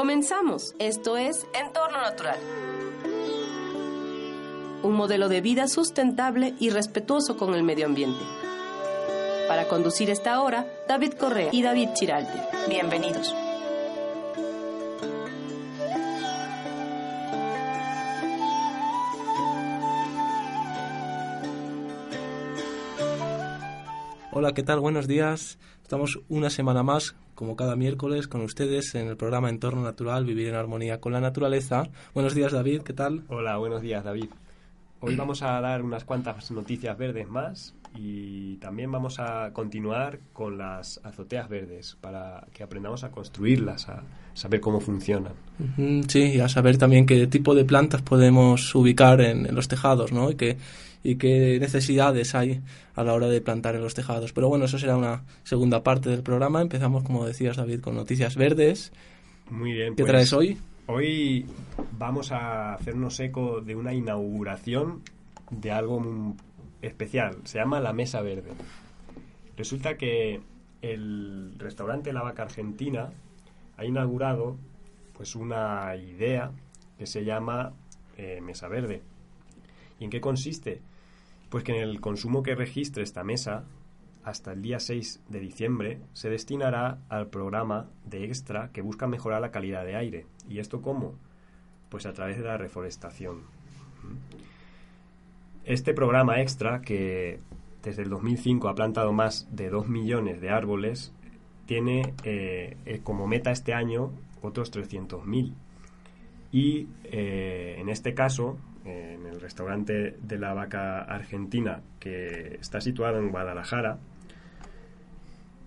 Comenzamos. Esto es Entorno Natural. Un modelo de vida sustentable y respetuoso con el medio ambiente. Para conducir esta hora, David Correa y David Chiralte. Bienvenidos. Hola, ¿qué tal? Buenos días. Estamos una semana más, como cada miércoles, con ustedes en el programa Entorno Natural, Vivir en Armonía con la Naturaleza. Buenos días, David, ¿qué tal? Hola, buenos días, David. Hoy vamos a dar unas cuantas noticias verdes más y también vamos a continuar con las azoteas verdes para que aprendamos a construirlas, a saber cómo funcionan. Sí, y a saber también qué tipo de plantas podemos ubicar en, en los tejados, ¿no? Y que y qué necesidades hay a la hora de plantar en los tejados. Pero bueno, eso será una segunda parte del programa. Empezamos, como decías, David, con noticias verdes. Muy bien. ¿Qué pues, traes hoy? Hoy vamos a hacernos eco de una inauguración de algo especial. Se llama la Mesa Verde. Resulta que el restaurante La Vaca Argentina ha inaugurado pues una idea que se llama eh, Mesa Verde. ¿Y en qué consiste? Pues que en el consumo que registre esta mesa, hasta el día 6 de diciembre, se destinará al programa de Extra que busca mejorar la calidad de aire. ¿Y esto cómo? Pues a través de la reforestación. Este programa Extra, que desde el 2005 ha plantado más de 2 millones de árboles, tiene eh, eh, como meta este año otros 300.000. Y eh, en este caso, en el restaurante de la vaca argentina que está situado en Guadalajara,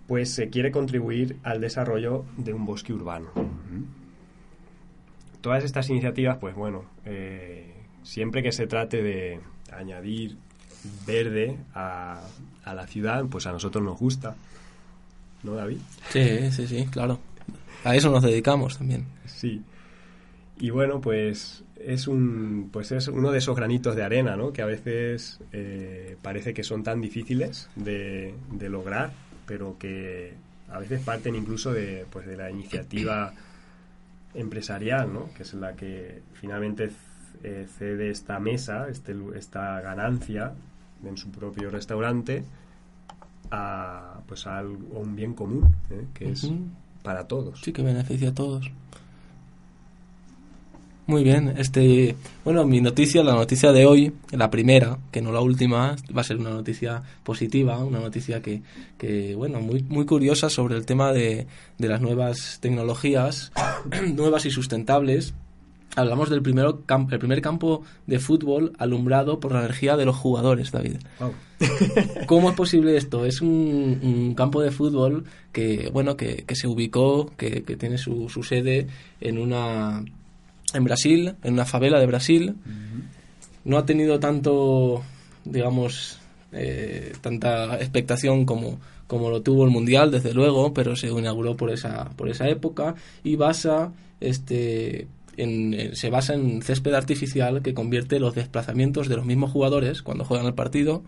pues se quiere contribuir al desarrollo de un bosque urbano. Todas estas iniciativas, pues bueno, siempre que se trate de añadir verde a, a la ciudad, pues a nosotros nos gusta. ¿No, David? Sí, sí, sí, claro. A eso nos dedicamos también. Sí. Y bueno, pues es un pues es uno de esos granitos de arena, ¿no? Que a veces eh, parece que son tan difíciles de, de, lograr, pero que a veces parten incluso de pues de la iniciativa empresarial, ¿no? Que es la que finalmente eh, cede esta mesa, este, esta ganancia en su propio restaurante a pues a, un bien común, ¿eh? que es para todos. Sí, que beneficia a todos. Muy bien, este, bueno, mi noticia, la noticia de hoy, la primera, que no la última, va a ser una noticia positiva, una noticia que, que bueno, muy, muy curiosa sobre el tema de, de las nuevas tecnologías, nuevas y sustentables. Hablamos del primero, el primer campo de fútbol alumbrado por la energía de los jugadores, David. Wow. ¿Cómo es posible esto? Es un, un campo de fútbol que, bueno, que, que se ubicó, que, que tiene su, su sede en una en Brasil, en una favela de Brasil. Uh -huh. No ha tenido tanto, digamos, eh, tanta expectación como, como lo tuvo el Mundial, desde luego, pero se inauguró por esa, por esa época y basa este, en, se basa en césped artificial que convierte los desplazamientos de los mismos jugadores cuando juegan el partido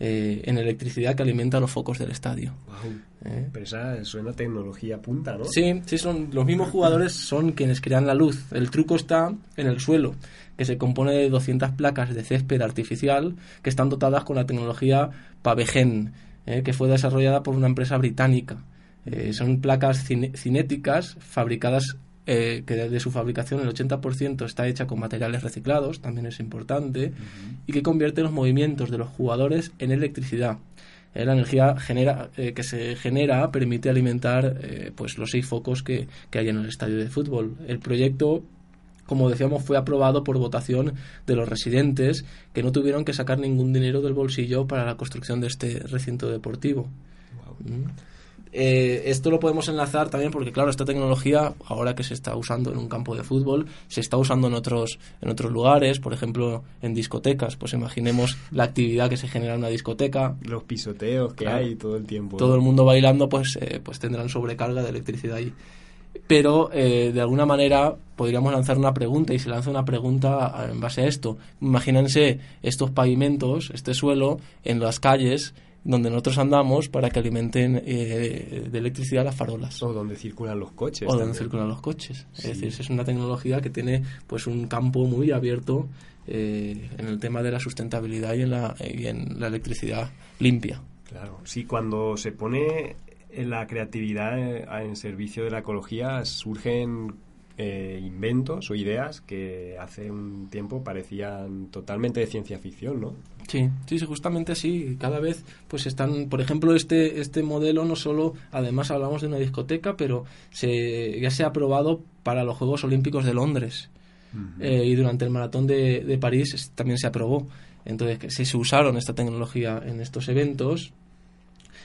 eh, en electricidad que alimenta los focos del estadio. Wow. ¿Eh? Pero esa suena tecnología punta, ¿no? Sí, sí, son los mismos jugadores son quienes crean la luz. El truco está en el suelo, que se compone de 200 placas de césped artificial que están dotadas con la tecnología Pavegen, eh, que fue desarrollada por una empresa británica. Eh, son placas cinéticas fabricadas eh, que desde su fabricación el 80% está hecha con materiales reciclados, también es importante, uh -huh. y que convierte los movimientos de los jugadores en electricidad. Eh, la energía genera, eh, que se genera permite alimentar eh, pues los seis focos que, que hay en el estadio de fútbol. El proyecto como decíamos, fue aprobado por votación de los residentes que no tuvieron que sacar ningún dinero del bolsillo para la construcción de este recinto deportivo. Wow. ¿Mm? Eh, esto lo podemos enlazar también porque claro esta tecnología ahora que se está usando en un campo de fútbol se está usando en otros en otros lugares por ejemplo en discotecas. Pues imaginemos la actividad que se genera en una discoteca. Los pisoteos que claro, hay todo el tiempo todo el mundo bailando pues eh, pues tendrán sobrecarga de electricidad ahí. Pero eh, de alguna manera podríamos lanzar una pregunta y se lanza una pregunta en base a esto. Imagínense estos pavimentos este suelo en las calles donde nosotros andamos para que alimenten eh, de electricidad las farolas. O donde circulan los coches. O donde circulan los coches. Es decir, es una tecnología que tiene pues un campo muy abierto eh, en el tema de la sustentabilidad y en la, y en la electricidad limpia. Claro, sí, cuando se pone la creatividad en servicio de la ecología surgen eh, inventos o ideas que hace un tiempo parecían totalmente de ciencia ficción, ¿no? Sí, sí, justamente sí. Cada vez, pues están, por ejemplo, este este modelo no solo, además hablamos de una discoteca, pero se, ya se ha aprobado para los Juegos Olímpicos de Londres eh, y durante el maratón de, de París también se aprobó. Entonces, se usaron esta tecnología en estos eventos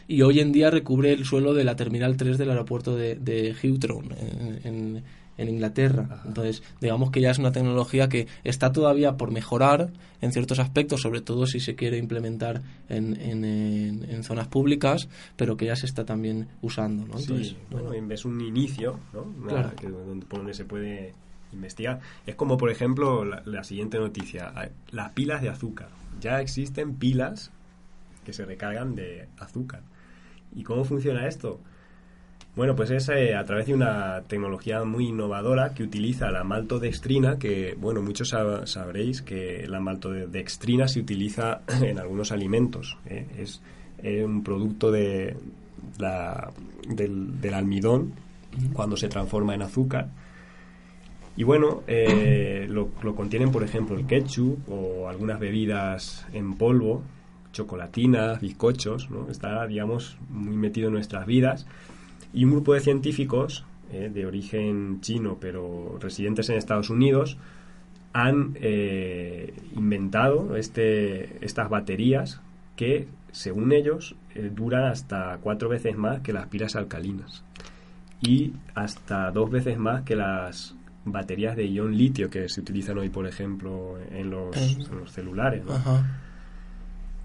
y hoy en día recubre el suelo de la Terminal 3 del aeropuerto de, de Heathrow en, en Inglaterra. Entonces, digamos que ya es una tecnología que está todavía por mejorar en ciertos aspectos, sobre todo si se quiere implementar en, en, zonas públicas, pero que ya se está también usando. ¿no? Entonces, bueno, es un inicio, ¿no? donde, por donde se puede investigar. Es como, por ejemplo, la, siguiente noticia, las pilas de azúcar. Ya existen pilas que se recargan de azúcar. ¿Y cómo funciona esto? Bueno, pues es eh, a través de una tecnología muy innovadora que utiliza la maltodextrina, que, bueno, muchos sabréis que la maltodextrina se utiliza en algunos alimentos. ¿eh? Es un producto de la, del, almidón cuando se transforma en azúcar. Y bueno, eh, lo, lo, contienen, por ejemplo, el ketchup o algunas bebidas en polvo, chocolatinas, bizcochos, ¿no? Está, digamos, muy metido en nuestras vidas y un grupo de científicos eh, de origen chino pero residentes en Estados Unidos han eh, inventado este, estas baterías que, según ellos, eh, duran hasta cuatro veces más que las pilas alcalinas y hasta dos veces más que las baterías de ion litio que se utilizan hoy, por ejemplo, en los, celulares.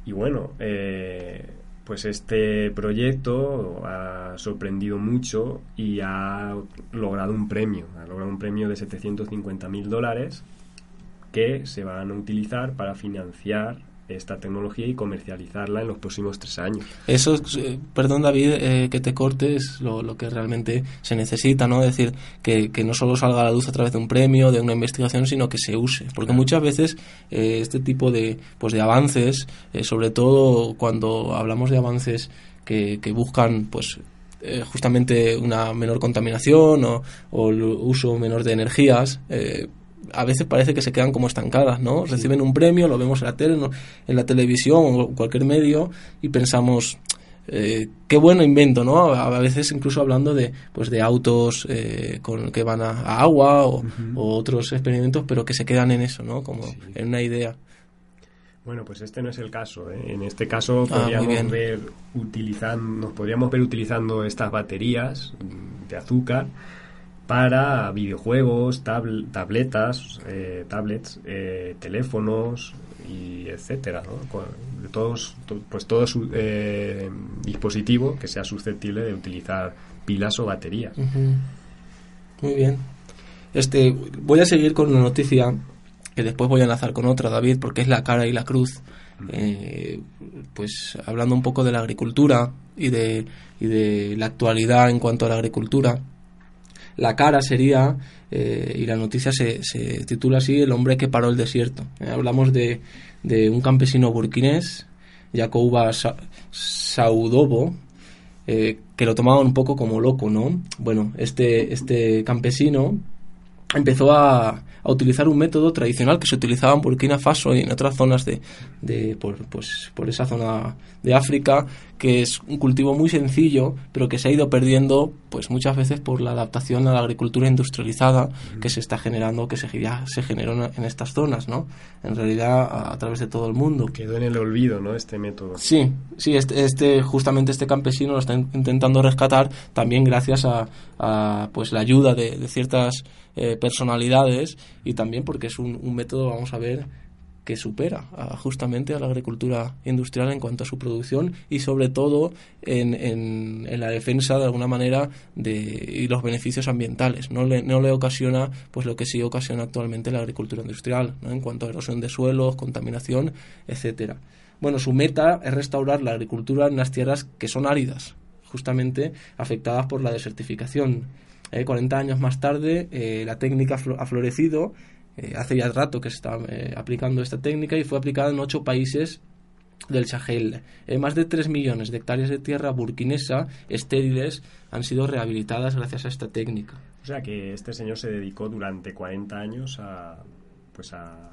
Y bueno, eh, pues este proyecto ha sorprendido mucho y ha logrado un premio, ha logrado un premio de 750 mil dólares que se van a utilizar para financiar esta tecnología y comercializarla en los próximos tres años. Eso, eh, perdón David, eh, que te cortes lo, lo, que realmente se necesita, ¿no? Es decir, que, que, no solo salga a la luz a través de un premio, de una investigación, sino que se use. Porque muchas veces eh, este tipo de, pues de avances, sobre todo cuando hablamos de avances que, que buscan, pues justamente una menor contaminación o, o, el uso menor de energías, a veces parece que se quedan como estancadas, ¿no? Reciben un premio, lo vemos en la tele, en la televisión o cualquier medio y pensamos, eh, qué bueno invento, ¿no? A veces incluso hablando de, pues, de autos eh, con, que van a, agua o, otros experimentos, pero que se quedan en eso, ¿no? Como en una idea. Bueno, pues este no es el caso. ¿eh? En este caso ah, podríamos ver utilizando, nos podríamos ver utilizando estas baterías de azúcar para videojuegos, tabletas, eh, tablets, eh, teléfonos y etcétera, ¿no? todos, pues todo eh, dispositivo que sea susceptible de utilizar pilas o baterías. Muy bien. Este, voy a seguir con una noticia que después voy a enlazar con otra, David, porque es la cara y la cruz. pues hablando un poco de la agricultura y de, y de la actualidad en cuanto a la agricultura la cara sería, eh, y la noticia se, se, titula así, El hombre que paró el desierto. Eh, hablamos de, de, un campesino burkinés, Jacoba Saudobo, eh, que lo tomaban un poco como loco, ¿no? Bueno, este, este campesino empezó a, a utilizar un método tradicional que se utilizaba en Burkina Faso y en otras zonas de, de por, pues, por esa zona de África, que es un cultivo muy sencillo, pero que se ha ido perdiendo pues muchas veces por la adaptación a la agricultura industrializada que se está generando, que se, ya se generó en estas zonas, ¿no? En realidad a, través de todo el mundo. Quedó en el olvido, ¿no? Este método. Sí, sí, este, este justamente este campesino lo está intentando rescatar también gracias a, a pues la ayuda de, de ciertas eh, personalidades y también porque es un, un, método, vamos a ver, que supera justamente a la agricultura industrial en cuanto a su producción y sobre todo en, en, la defensa de alguna manera de y los beneficios ambientales. No le, no le ocasiona pues lo que sí ocasiona actualmente la agricultura industrial en cuanto a erosión de suelos contaminación etcétera. Bueno, su meta es restaurar la agricultura en unas tierras que son áridas, justamente afectadas por la desertificación. 40 años más tarde, la técnica ha florecido eh, hace ya rato que se está eh, aplicando esta técnica y fue aplicada en ocho países del Sahel. Eh, más de 3 millones de hectáreas de tierra burkinesa estériles han sido rehabilitadas gracias a esta técnica. O sea que este señor se dedicó durante 40 años a, pues a,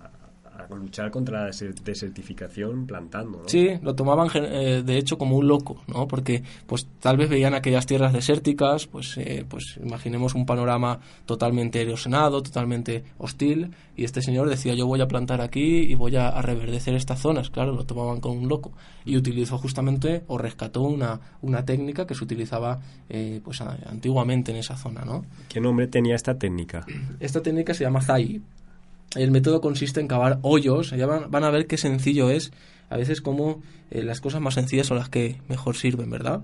a luchar contra la desertificación plantando. ¿no? Sí, lo tomaban eh, de hecho como un loco, ¿no? Porque pues tal vez veían aquellas tierras desérticas, pues, eh, pues imaginemos un panorama totalmente erosionado, totalmente hostil, y este señor decía yo voy a plantar aquí y voy a, reverdecer estas zonas, claro, lo tomaban como un loco. Y utilizó justamente o rescató una, una técnica que se utilizaba eh, pues antiguamente en esa zona, ¿no? ¿Qué nombre tenía esta técnica? Esta técnica se llama ZAI, el método consiste en cavar hoyos. Ya van, a ver qué sencillo es. A veces como eh, las cosas más sencillas son las que mejor sirven, ¿verdad?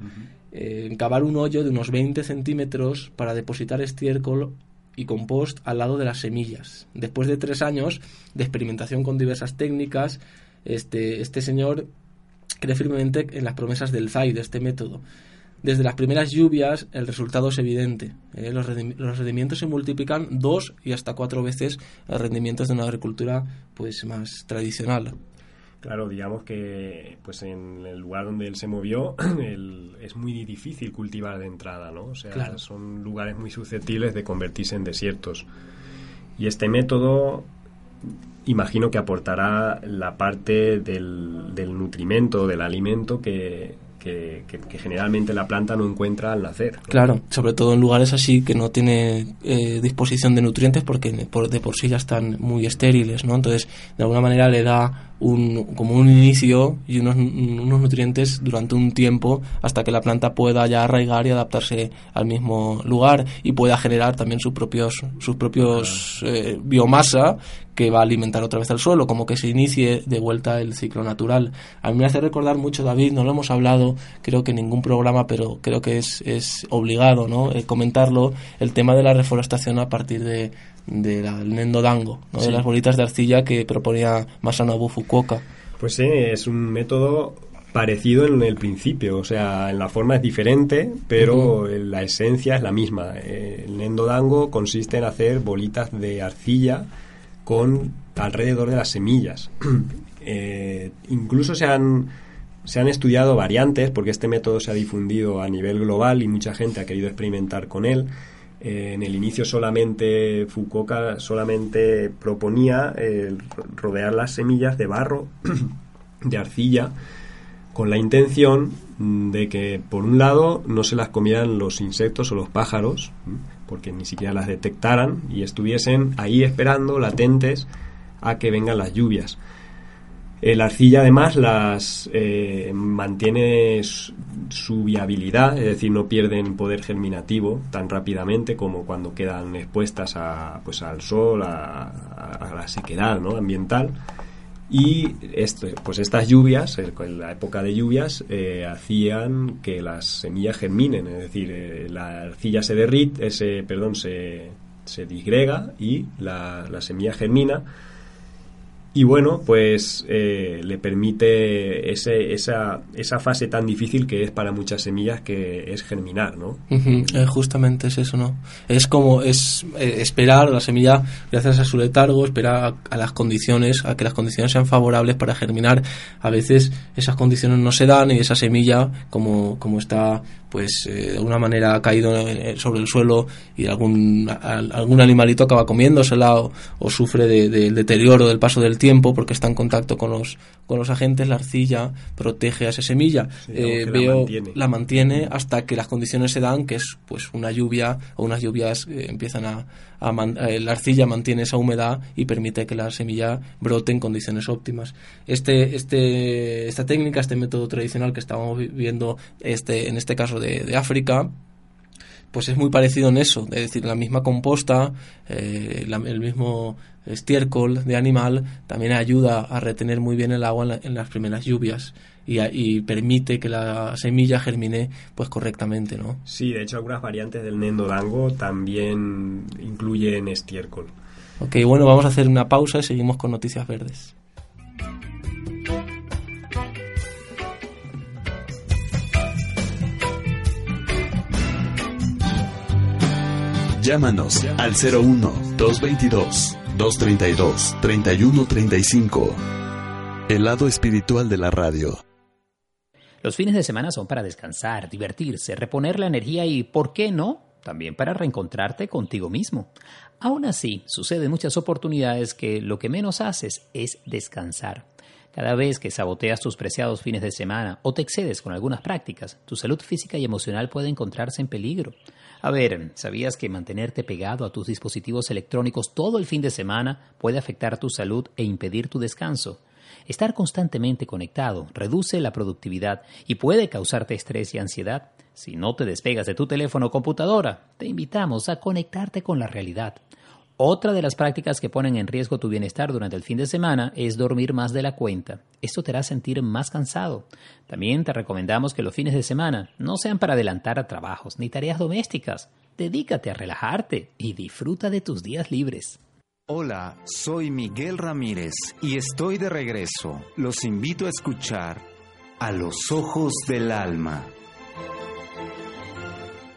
Eh, cavar un hoyo de unos 20 centímetros para depositar estiércol y compost al lado de las semillas. Después de tres años de experimentación con diversas técnicas, este, este señor cree firmemente en las promesas del ZAI, de este método. Desde las primeras lluvias el resultado es evidente. ¿eh? los, rendimientos se multiplican dos y hasta cuatro veces los rendimientos de una agricultura pues más tradicional. Claro, digamos que pues en el lugar donde él se movió es muy difícil cultivar de entrada, ¿no? O sea, son lugares muy susceptibles de convertirse en desiertos. Y este método imagino que aportará la parte del, del nutrimento, del alimento que, que, generalmente la planta no encuentra al nacer. Claro, sobre todo en lugares así que no tiene eh, disposición de nutrientes porque de por sí ya están muy estériles, ¿no? Entonces, de alguna manera le da un, como un inicio y unos, unos nutrientes durante un tiempo hasta que la planta pueda ya arraigar y adaptarse al mismo lugar y pueda generar también sus propios, sus propios eh, biomasa que va a alimentar otra vez el suelo, como que se inicie de vuelta el ciclo natural. A mí me hace recordar mucho, David, no lo hemos hablado, creo que en ningún programa, pero creo que es, es obligado ¿no? Eh, comentarlo, el tema de la reforestación a partir de, del Nendo Dango, de las bolitas de arcilla que proponía Masanobu Fukuoka. Pues sí, es un método parecido en el principio, o sea, en la forma es diferente, pero la esencia es la misma. El Nendo Dango consiste en hacer bolitas de arcilla con alrededor de las semillas. Eh, incluso se han, se han estudiado variantes, porque este método se ha difundido a nivel global y mucha gente ha querido experimentar con él. En el inicio solamente Fukuoka solamente proponía eh, rodear las semillas de barro, de arcilla, con la intención de que por un lado no se las comieran los insectos o los pájaros, porque ni siquiera las detectaran y estuviesen ahí esperando, latentes, a que vengan las lluvias. La arcilla además las eh, mantiene su viabilidad, es decir, no pierden poder germinativo tan rápidamente como cuando quedan expuestas a, pues, al sol, a, la sequedad ¿no? ambiental. Y esto, pues estas lluvias, en la época de lluvias, eh, hacían que las semillas germinen, es decir, eh, la arcilla se derrite, ese, perdón, se, se disgrega y la semilla germina y bueno, pues eh, le permite ese, esa, esa fase tan difícil que es para muchas semillas que es germinar, ¿no? Eh, justamente es eso, ¿no? Es como es eh, esperar la semilla, gracias a su letargo, esperar a, las condiciones, a que las condiciones sean favorables para germinar. A veces esas condiciones no se dan y esa semilla, como, como está pues de alguna manera ha caído sobre el suelo y algún, algún animalito acaba comiéndosela o, o sufre del deterioro del paso del tiempo tiempo porque está en contacto con los, con los agentes, la arcilla protege a esa semilla. Eh, veo, la mantiene. hasta que las condiciones se dan, que es pues una lluvia o unas lluvias eh, empiezan a, eh, la arcilla mantiene esa humedad y permite que la semilla brote en condiciones óptimas. Este, este, esta técnica, este método tradicional que estamos viendo este, en este caso de, de África, pues es muy parecido en eso, es decir, la misma composta, el mismo estiércol de animal también ayuda a retener muy bien el agua en, las primeras lluvias y, permite que la semilla germine pues correctamente, ¿no? Sí, de hecho algunas variantes del nendodango también incluyen estiércol. Ok, bueno, vamos a hacer una pausa y seguimos con Noticias Verdes. Llámanos al 01 222 232 3135. El lado espiritual de la radio. Los fines de semana son para descansar, divertirse, reponer la energía y, ¿por qué no? También para reencontrarte contigo mismo. Aún así, sucede en muchas oportunidades que lo que menos haces es descansar. Cada vez que saboteas tus preciados fines de semana o te excedes con algunas prácticas, tu salud física y emocional puede encontrarse en peligro. A ver, ¿sabías que mantenerte pegado a tus dispositivos electrónicos todo el fin de semana puede afectar tu salud e impedir tu descanso? Estar constantemente conectado reduce la productividad y puede causarte estrés y ansiedad. Si no te despegas de tu teléfono o computadora, te invitamos a conectarte con la realidad. Otra de las prácticas que ponen en riesgo tu bienestar durante el fin de semana es dormir más de la cuenta. Esto te hará sentir más cansado. También te recomendamos que los fines de semana no sean para adelantar a trabajos ni tareas domésticas. Dedícate a relajarte y disfruta de tus días libres. Hola, soy Miguel Ramírez y estoy de regreso. Los invito a escuchar A los Ojos del Alma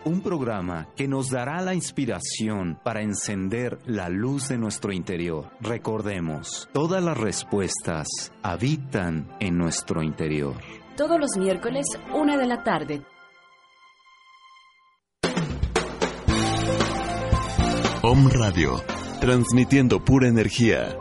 un programa que nos dará la inspiración para encender la luz de nuestro interior. Recordemos, todas las respuestas habitan en nuestro interior. Todos los miércoles, una de la tarde. Om Radio, transmitiendo pura energía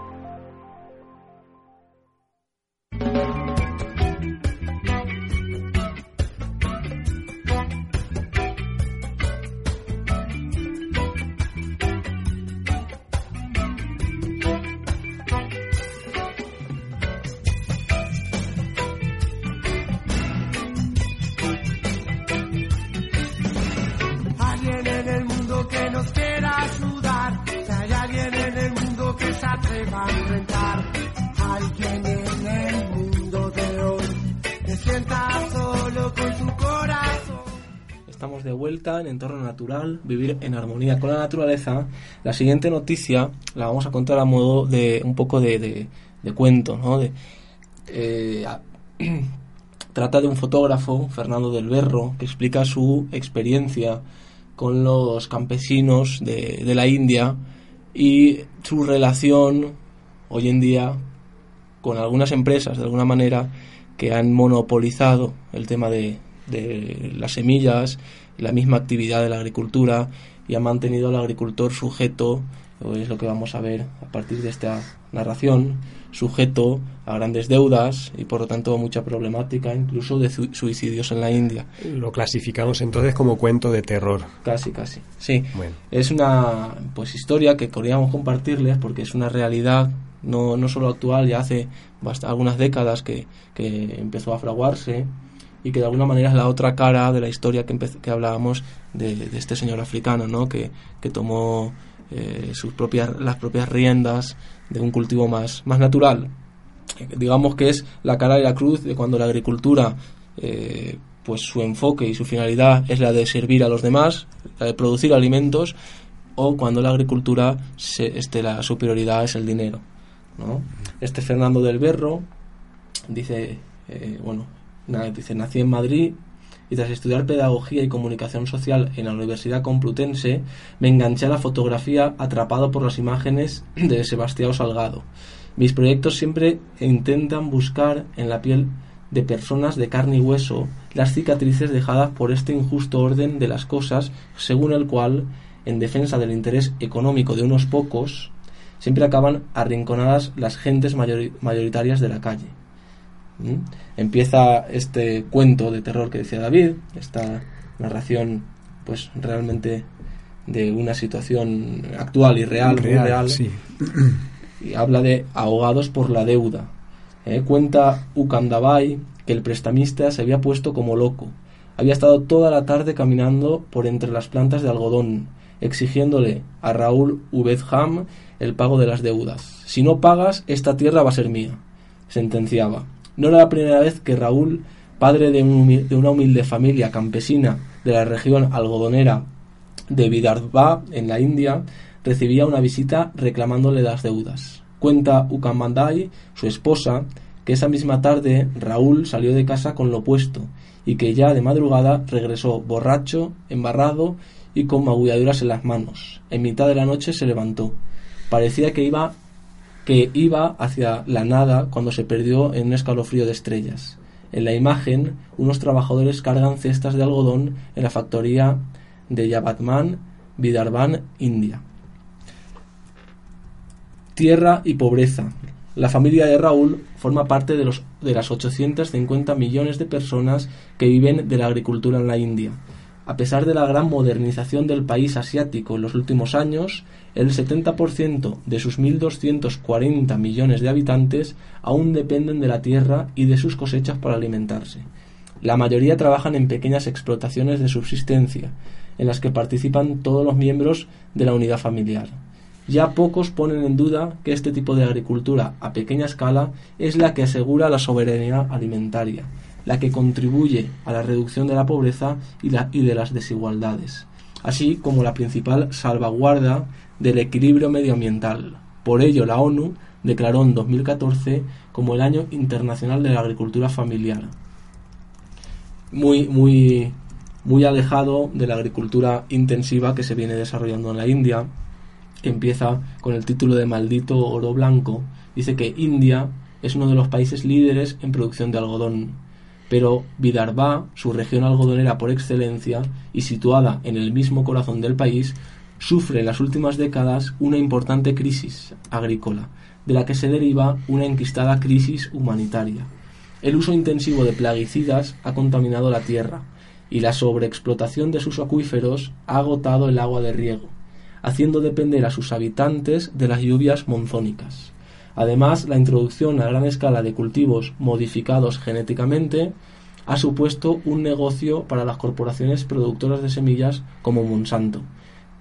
vivir en armonía con la naturaleza. La siguiente noticia la vamos a contar a modo de un poco de, cuento, ¿no? De, eh, trata de un fotógrafo, Fernando del Berro, que explica su experiencia con los campesinos de, de la India y su relación hoy en día con algunas empresas, de alguna manera, que han monopolizado el tema de, de las semillas la misma actividad de la agricultura y ha mantenido al agricultor sujeto, es lo que vamos a ver a partir de esta narración, sujeto a grandes deudas y por lo tanto mucha problemática, incluso de suicidios en la India. Lo clasificamos entonces como cuento de terror. Casi, casi. Sí. Es una pues historia que queríamos compartirles porque es una realidad no, no solo actual, ya hace algunas décadas que, que empezó a fraguarse y que de alguna manera es la otra cara de la historia que, que hablábamos de, este señor africano, ¿no? que, que tomó eh, sus propias, las propias riendas de un cultivo más, más natural. Digamos que es la cara de la cruz de cuando la agricultura, eh, pues su enfoque y su finalidad es la de servir a los demás, la de producir alimentos, o cuando la agricultura, se, este, la superioridad es el dinero. ¿no? Este Fernando del Berro dice, eh, nací en Madrid y tras estudiar pedagogía y comunicación social en la Universidad Complutense, me enganché a la fotografía atrapado por las imágenes de Sebastián Salgado. Mis proyectos siempre intentan buscar en la piel de personas de carne y hueso las cicatrices dejadas por este injusto orden de las cosas, según el cual, en defensa del interés económico de unos pocos, siempre acaban arrinconadas las gentes mayoritarias de la calle. ¿Mm? Empieza este cuento de terror que decía David, esta narración pues realmente de una situación actual y real, real, y habla de ahogados por la deuda. ¿eh? Cuenta Ukandabai que el prestamista se había puesto como loco. Había estado toda la tarde caminando por entre las plantas de algodón, exigiéndole a Raúl Ubedham el pago de las deudas. Si no pagas, esta tierra va a ser mía, sentenciaba. No era la primera vez que Raúl, padre de, una humilde familia campesina de la región algodonera de Vidarbha, en la India, recibía una visita reclamándole las deudas. Cuenta Ukamandai, su esposa, que esa misma tarde Raúl salió de casa con lo puesto y que ya de madrugada regresó borracho, embarrado y con magulladuras en las manos. En mitad de la noche se levantó. Parecía que iba que iba hacia la nada cuando se perdió en un escalofrío de estrellas. En la imagen, unos trabajadores cargan cestas de algodón en la factoría de Yabatman, Vidarbhan, India. Tierra y pobreza. La familia de Raúl forma parte de, los, de las 850 millones de personas que viven de la agricultura en la India. A pesar de la gran modernización del país asiático en los últimos años, el 70% de sus 1.240 millones de habitantes aún dependen de la tierra y de sus cosechas para alimentarse. La mayoría trabajan en pequeñas explotaciones de subsistencia, en las que participan todos los miembros de la unidad familiar. Ya pocos ponen en duda que este tipo de agricultura a pequeña escala es la que asegura la soberanía alimentaria, la que contribuye a la reducción de la pobreza y, de las desigualdades, así como la principal salvaguarda del equilibrio medioambiental. Por ello, la ONU declaró en 2014 como el Año Internacional de la Agricultura Familiar. Muy, muy, muy alejado de la agricultura intensiva que se viene desarrollando en la India, empieza con el título de Maldito Oro Blanco, dice que India es uno de los países líderes en producción de algodón, pero Vidarbha, su región algodonera por excelencia y situada en el mismo corazón del país, sufre en las últimas décadas una importante crisis agrícola, de la que se deriva una enquistada crisis humanitaria. El uso intensivo de plaguicidas ha contaminado la tierra y la sobreexplotación de sus acuíferos ha agotado el agua de riego haciendo depender a sus habitantes de las lluvias monzónicas. Además, la introducción a gran escala de cultivos modificados genéticamente ha supuesto un negocio para las corporaciones productoras de semillas como Monsanto,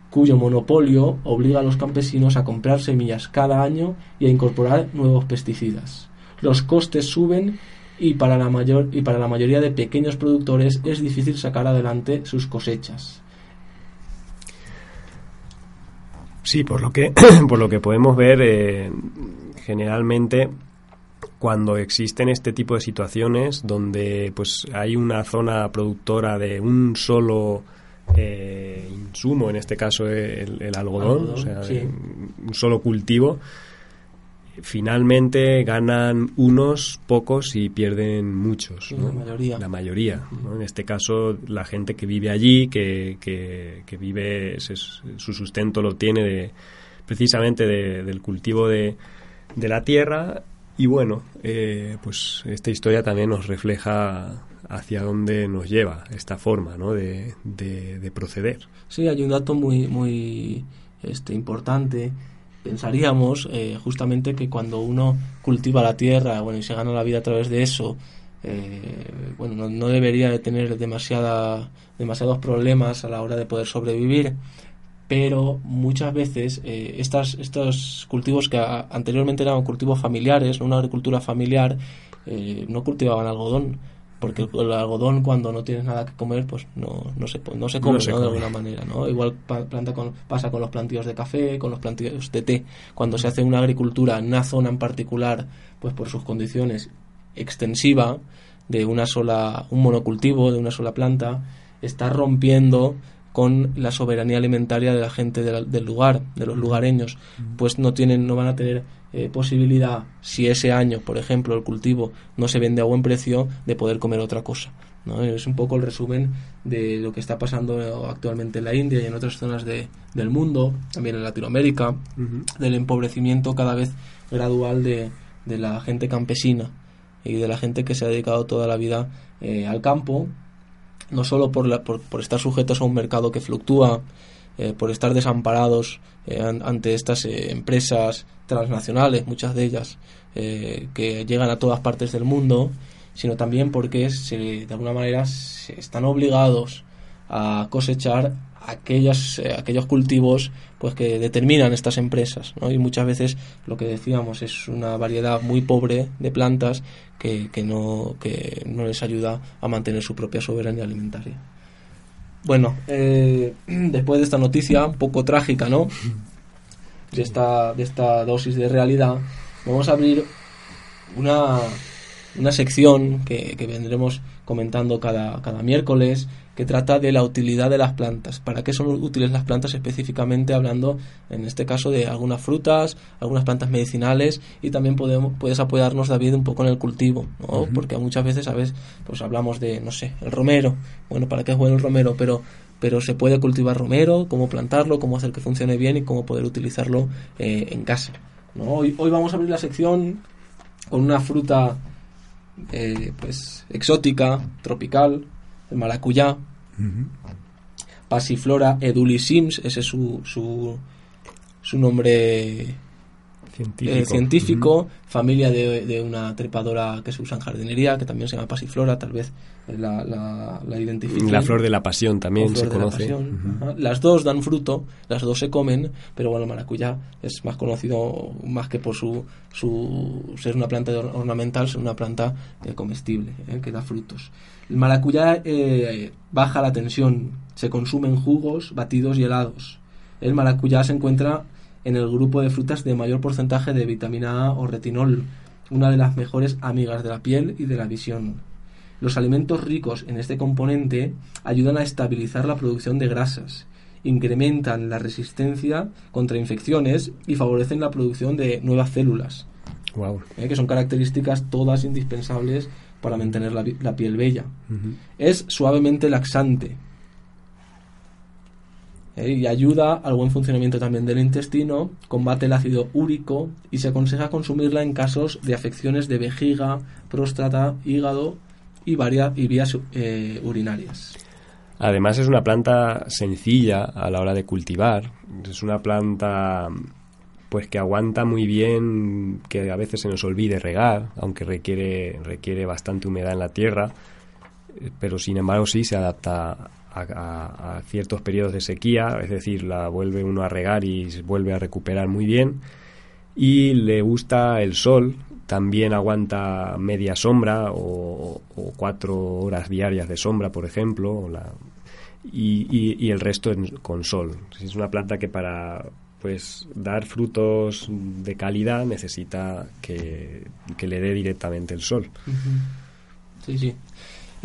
cuyo monopolio obliga a los campesinos a comprar semillas cada año y a incorporar nuevos pesticidas. Los costes suben y para la, mayor, y para la mayoría de pequeños productores es difícil sacar adelante sus cosechas. Sí, por lo que, por lo que podemos ver, eh, generalmente cuando existen este tipo de situaciones donde pues hay una zona productora de un solo eh, insumo, en este caso el, algodón, o sea, un solo cultivo, finalmente ganan unos pocos y pierden muchos. La mayoría. La mayoría. En este caso, la gente que vive allí, que, que, vive, su sustento lo tiene de, precisamente del cultivo de, de, la tierra. Y bueno, eh, pues esta historia también nos refleja hacia dónde nos lleva esta forma ¿no? de, de, proceder. Sí, hay un dato muy, muy este, importante pensaríamos eh, justamente que cuando uno cultiva la tierra bueno, y se gana la vida a través de eso, eh, bueno, no, debería de tener demasiada, demasiados problemas a la hora de poder sobrevivir, pero muchas veces eh, estas, estos cultivos que anteriormente eran cultivos familiares, una agricultura familiar, no cultivaban algodón, porque el algodón cuando no tienes nada que comer pues no, no se no se come, de alguna manera no igual planta con, pasa con los plantíos de café con los plantíos de té. Cuando se hace una agricultura en una zona en particular pues por sus condiciones extensiva de una sola un monocultivo de una sola planta está rompiendo con la soberanía alimentaria de la gente del lugar de los lugareños pues no tienen no van a tener eh, posibilidad, si ese año, por ejemplo, el cultivo no se vende a buen precio, de poder comer otra cosa. ¿no? Es un poco el resumen de lo que está pasando actualmente en la India y en otras zonas de, del mundo, también en Latinoamérica, del empobrecimiento cada vez gradual de, de, la gente campesina y de la gente que se ha dedicado toda la vida eh, al campo, no solo por, la, por, por estar sujetos a un mercado que fluctúa, eh, por estar desamparados eh, ante estas eh, empresas transnacionales, muchas de ellas, que llegan a todas partes del mundo, sino también porque se, de alguna manera se están obligados a cosechar aquellos, aquellos cultivos pues que determinan estas empresas y muchas veces lo que decíamos es una variedad muy pobre de plantas que, que, no, que no les ayuda a mantener su propia soberanía alimentaria. Bueno, eh, después de esta noticia un poco trágica, ¿no? De esta, de esta dosis de realidad, vamos a abrir una, una sección que, que vendremos comentando cada, cada miércoles que trata de la utilidad de las plantas. ¿Para qué son útiles las plantas específicamente hablando, en este caso, de algunas frutas, algunas plantas medicinales y también podemos, puedes apoyarnos, David, un poco en el cultivo, ¿no? Porque muchas veces, ¿sabes? Pues hablamos de, no sé, el romero. Bueno, ¿para qué es bueno el romero? Pero pero se puede cultivar romero, cómo plantarlo, cómo hacer que funcione bien y cómo poder utilizarlo eh, en casa. ¿no? Hoy, hoy vamos a abrir la sección con una fruta eh, pues exótica, tropical, el maracuyá, Pasiflora edulissims, ese es su, su, su nombre Científico. eh, científico, familia de, de una trepadora que se usa en jardinería, que también se llama pasiflora, tal vez la, la, la. La flor de la pasión también se la conoce. pasión. Ujú. Ajá. Las dos dan fruto, las dos se comen, pero bueno, el maracuyá es más conocido más que por su, su ser una planta ornamental, ser una planta eh, comestible, eh, que da frutos. El maracuyá eh, baja la tensión, se consume en jugos, batidos y helados. El maracuyá se encuentra en el grupo de frutas de mayor porcentaje de vitamina A o retinol, una de las mejores amigas de la piel y de la visión. Los alimentos ricos en este componente ayudan a estabilizar la producción de grasas, incrementan la resistencia contra infecciones y favorecen la producción de nuevas células, Guau. ¿eh? que son características todas indispensables para mantener la, piel bella. Es suavemente laxante ¿eh? y ayuda al buen funcionamiento también del intestino, combate el ácido úrico y se aconseja consumirla en casos de afecciones de vejiga, próstata, hígado y, varia- y vías eh, urinarias. Además es una planta sencilla a la hora de cultivar. Es una planta pues que aguanta muy bien que a veces se nos olvide regar, aunque requiere requiere bastante humedad en la tierra, eh, pero sin embargo sí se adapta a, ciertos periodos de sequía, es decir, la vuelve uno a regar y se vuelve a recuperar muy bien. Y le gusta el sol, también aguanta media sombra o, cuatro horas diarias de sombra, por ejemplo, y, el resto en- con sol. Es una planta que para pues dar frutos de calidad necesita que, que le dé directamente el sol. Sí, sí.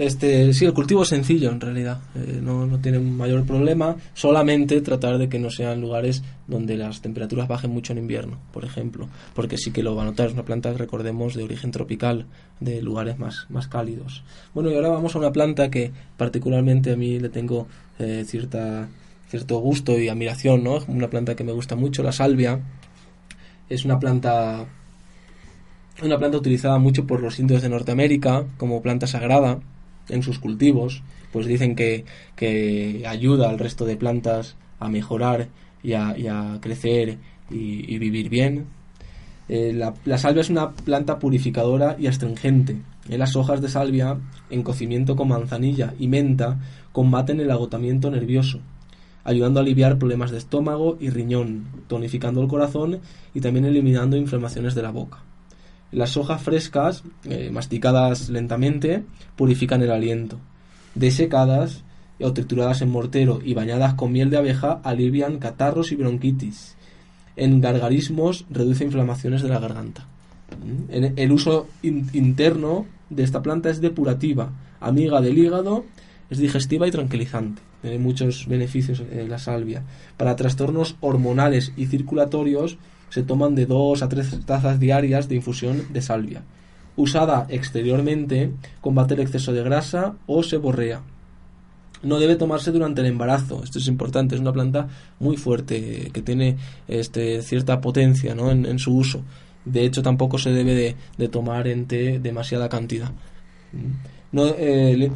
Este, sí, el cultivo es sencillo en realidad, eh, no, no tiene un mayor problema, solamente tratar de que no sean lugares donde las temperaturas bajen mucho en invierno, por ejemplo, porque sí que lo va a notar, es una planta, recordemos, de origen tropical, de lugares más, más cálidos. Bueno, y ahora vamos a una planta que particularmente a mí le tengo eh, cierta, cierto gusto y admiración, ¿no? Es una planta que me gusta mucho, la salvia, es una planta una planta utilizada mucho por los indios de Norteamérica como planta sagrada en sus cultivos, pues dicen que, que ayuda al resto de plantas a mejorar y a, crecer y, vivir bien. Eh, la, la salvia es una planta purificadora y astringente. Eh, las hojas de salvia, en cocimiento con manzanilla y menta, combaten el agotamiento nervioso, ayudando a aliviar problemas de estómago y riñón, tonificando el corazón y también eliminando inflamaciones de la boca. Las hojas frescas, eh, masticadas lentamente, purifican el aliento. Desecadas o trituradas en mortero y bañadas con miel de abeja alivian catarros y bronquitis. En gargarismos reduce inflamaciones de la garganta. ¿Mm? El uso in- interno de esta planta es depurativa, amiga del hígado, es digestiva y tranquilizante. Tiene muchos beneficios eh, la salvia. Para trastornos hormonales y circulatorios se toman de 2 a 3 tazas diarias de infusión de salvia. Usada exteriormente, combate el exceso de grasa o seborrea. No debe tomarse durante el embarazo. Esto es importante. Es una planta muy fuerte que tiene este, cierta potencia ¿no? en, su uso. De hecho, tampoco se debe de, tomar en té demasiada cantidad. No, eh,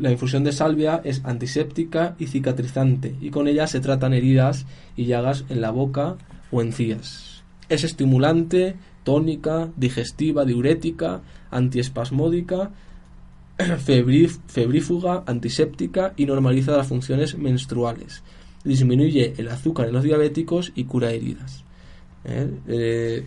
la infusión de salvia es antiséptica y cicatrizante y con ella se tratan heridas y llagas en la boca o encías. Es estimulante, tónica, digestiva, diurética, antiespasmódica, febrífuga, antiséptica y normaliza las funciones menstruales. Disminuye el azúcar en los diabéticos y cura heridas. ¿Eh? Eh,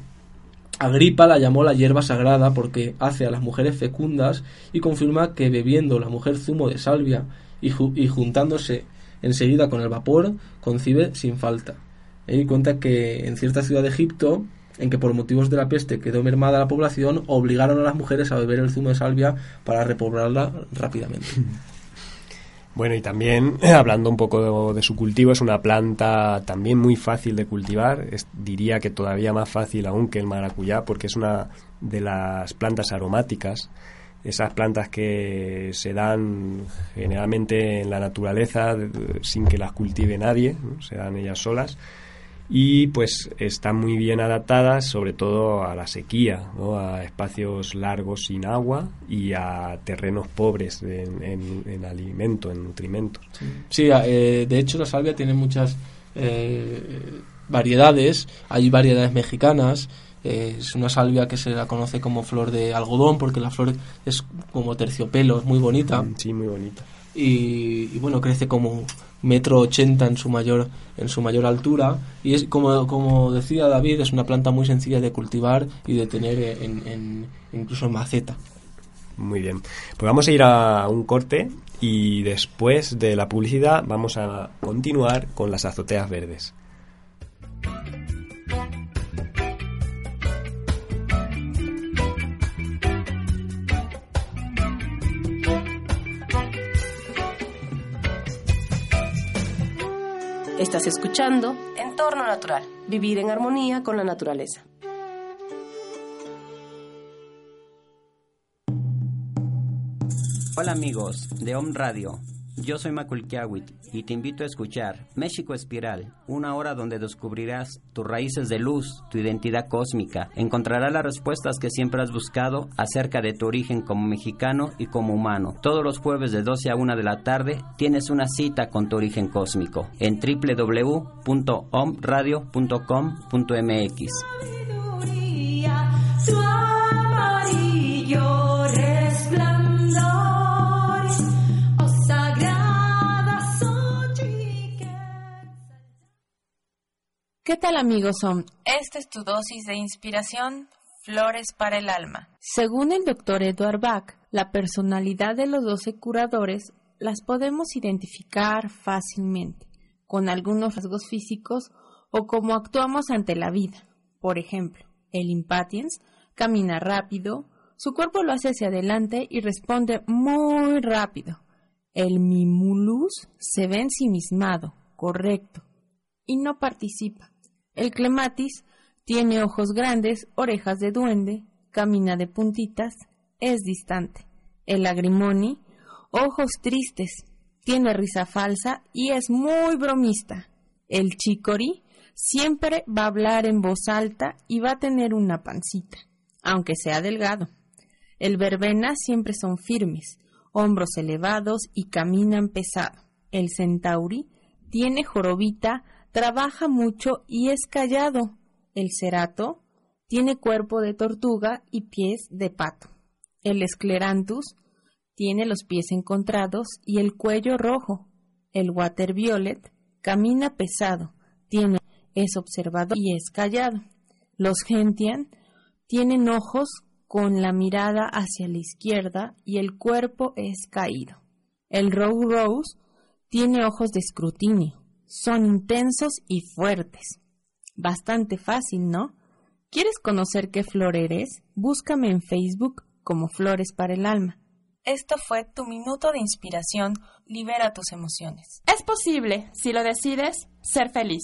Agripa la llamó la hierba sagrada porque hace a las mujeres fecundas y confirma que bebiendo la mujer zumo de salvia y, y juntándose enseguida con el vapor, concibe sin falta. Y cuenta que en cierta ciudad de Egipto en que por motivos de la peste quedó mermada la población, obligaron a las mujeres a beber el zumo de salvia para repoblarla rápidamente. Bueno, y también, hablando un poco de, su cultivo, es una planta también muy fácil de cultivar. diría que todavía más fácil aún que el maracuyá, porque es una de las plantas aromáticas. Esas plantas que se dan generalmente en la naturaleza sin que las cultive nadie, se dan ellas solas y pues están muy bien adaptadas sobre todo a la sequía, a espacios largos sin agua y a terrenos pobres en, en, alimento, en nutrimentos. Sí, eh, de hecho la salvia tiene muchas eh, variedades, hay variedades mexicanas, eh, es una salvia que se la conoce como flor de algodón porque la flor es como terciopelo, es muy bonita. Sí, muy bonita. Y, y bueno, crece como metro ochenta en su mayor en su mayor altura. Y es como, como decía David es una planta muy sencilla de cultivar y de tener en, incluso en maceta. Muy bien. Pues vamos a ir a un corte y después de la publicidad vamos a continuar con las azoteas verdes Estás escuchando Entorno Natural, vivir en armonía con la naturaleza. Hola amigos de Om Radio. Yo soy Makul Kiawit y te invito a escuchar México Espiral, una hora donde descubrirás tus raíces de luz, tu identidad cósmica. Encontrarás las respuestas que siempre has buscado acerca de tu origen como mexicano y como humano. Todos los jueves de 12 a 1 de la tarde tienes una cita con tu origen cósmico en www.omradio.com.mx. ¿Qué tal amigos son? Esta es tu dosis de inspiración, Flores para el Alma. Según el doctor Edward Bach, la personalidad de los doce curadores las podemos identificar fácilmente, con algunos rasgos físicos o como actuamos ante la vida. Por ejemplo, el impatiens camina rápido, su cuerpo lo hace hacia adelante y responde muy rápido. El mimulus se ve ensimismado, correcto, y no participa. El clematis tiene ojos grandes, orejas de duende, camina de puntitas, es distante. El lagrimoni, ojos tristes, tiene risa falsa y es muy bromista. El chicori siempre va a hablar en voz alta y va a tener una pancita, aunque sea delgado. El verbena siempre son firmes, hombros elevados y caminan pesado. El centauri tiene jorobita, trabaja mucho y es callado. El cerato tiene cuerpo de tortuga y pies de pato. El escleranthus tiene los pies encontrados y el cuello rojo. El water violet camina pesado, tiene es observado y es callado. Los gentian tienen ojos con la mirada hacia la izquierda y el cuerpo es caído. El row rose tiene ojos de escrutinio, son intensos y fuertes. Bastante fácil, ¿no? ¿Quieres conocer qué flor eres? Búscame en Facebook como Flores para el Alma. Esto fue tu minuto de inspiración. Libera tus emociones. Es posible, si lo decides, ser feliz.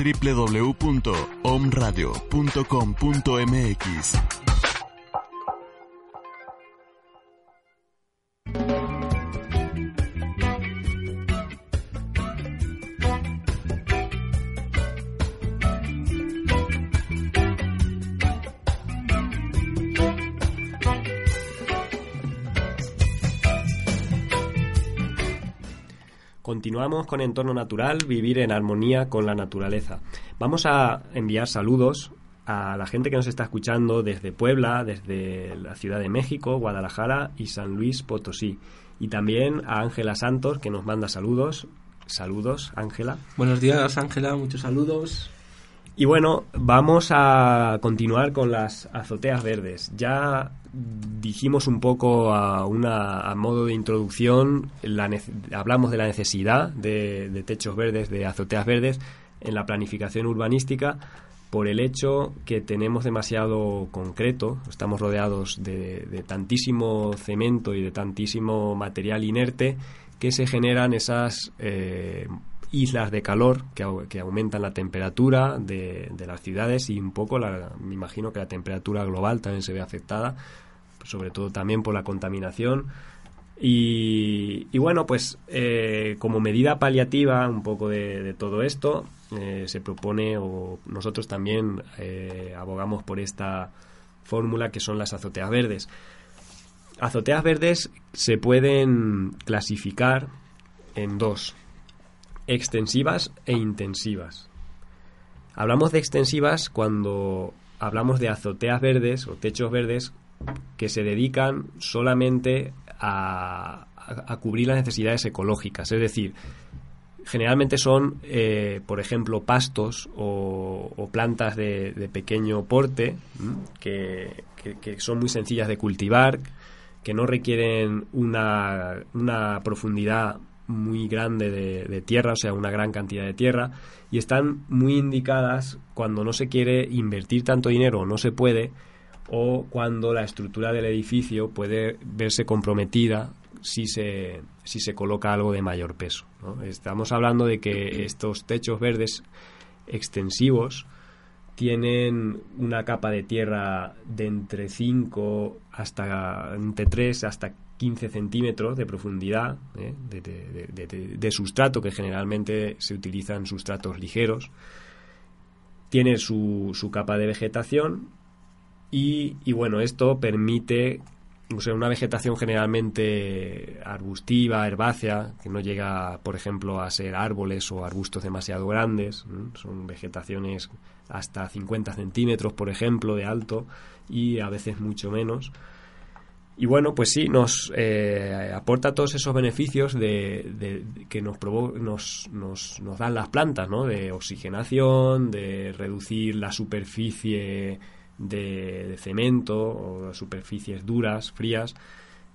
www.omradio.com.mx Continuamos con Entorno Natural, vivir en armonía con la naturaleza. Vamos a enviar saludos a la gente que nos está escuchando desde Puebla, desde la Ciudad de México, Guadalajara y San Luis Potosí. Y también a Ángela Santos, que nos manda saludos. Saludos, Ángela. Buenos días, Ángela, muchos saludos. Y bueno, vamos a continuar con las azoteas verdes. Ya dijimos un poco a, una, a modo de introducción, hablamos de la necesidad de, techos verdes, de azoteas verdes en la planificación urbanística por el hecho que tenemos demasiado concreto, estamos rodeados de, tantísimo cemento y de tantísimo material inerte que se generan esas eh, islas de calor que, aumentan la temperatura de, las ciudades y un poco, la, me imagino que la temperatura global también se ve afectada, sobre todo también por la contaminación. Y, bueno, pues eh, como medida paliativa un poco de, todo esto, eh, se propone, o nosotros también eh, abogamos por esta fórmula que son las azoteas verdes. Azoteas verdes se pueden clasificar en dos extensivas e intensivas. Hablamos de extensivas cuando hablamos de azoteas verdes o techos verdes que se dedican solamente a, cubrir las necesidades ecológicas. Es decir, generalmente son, eh, por ejemplo, pastos o, plantas de, pequeño porte que, son muy sencillas de cultivar, que no requieren una, una profundidad muy grande de, tierra, o sea, una gran cantidad de tierra, y están muy indicadas cuando no se quiere invertir tanto dinero o no se puede, o cuando la estructura del edificio puede verse comprometida si se, si se coloca algo de mayor peso. Estamos hablando de que estos techos verdes extensivos tienen una capa de tierra de entre 5 hasta entre 3 hasta 15 centímetros de profundidad ¿eh? de, sustrato, que generalmente se utilizan sustratos ligeros. Tiene su, su capa de vegetación y, y, bueno, esto permite o sea, una vegetación generalmente arbustiva, herbácea, que no llega, por ejemplo, a ser árboles o arbustos demasiado grandes. Son vegetaciones hasta 50 centímetros, por ejemplo, de alto y a veces mucho menos y bueno, pues sí, nos eh, aporta todos esos beneficios de, que nos, nos, nos, nos, dan las plantas, ¿no? De oxigenación, de reducir la superficie de, cemento o superficies duras, frías.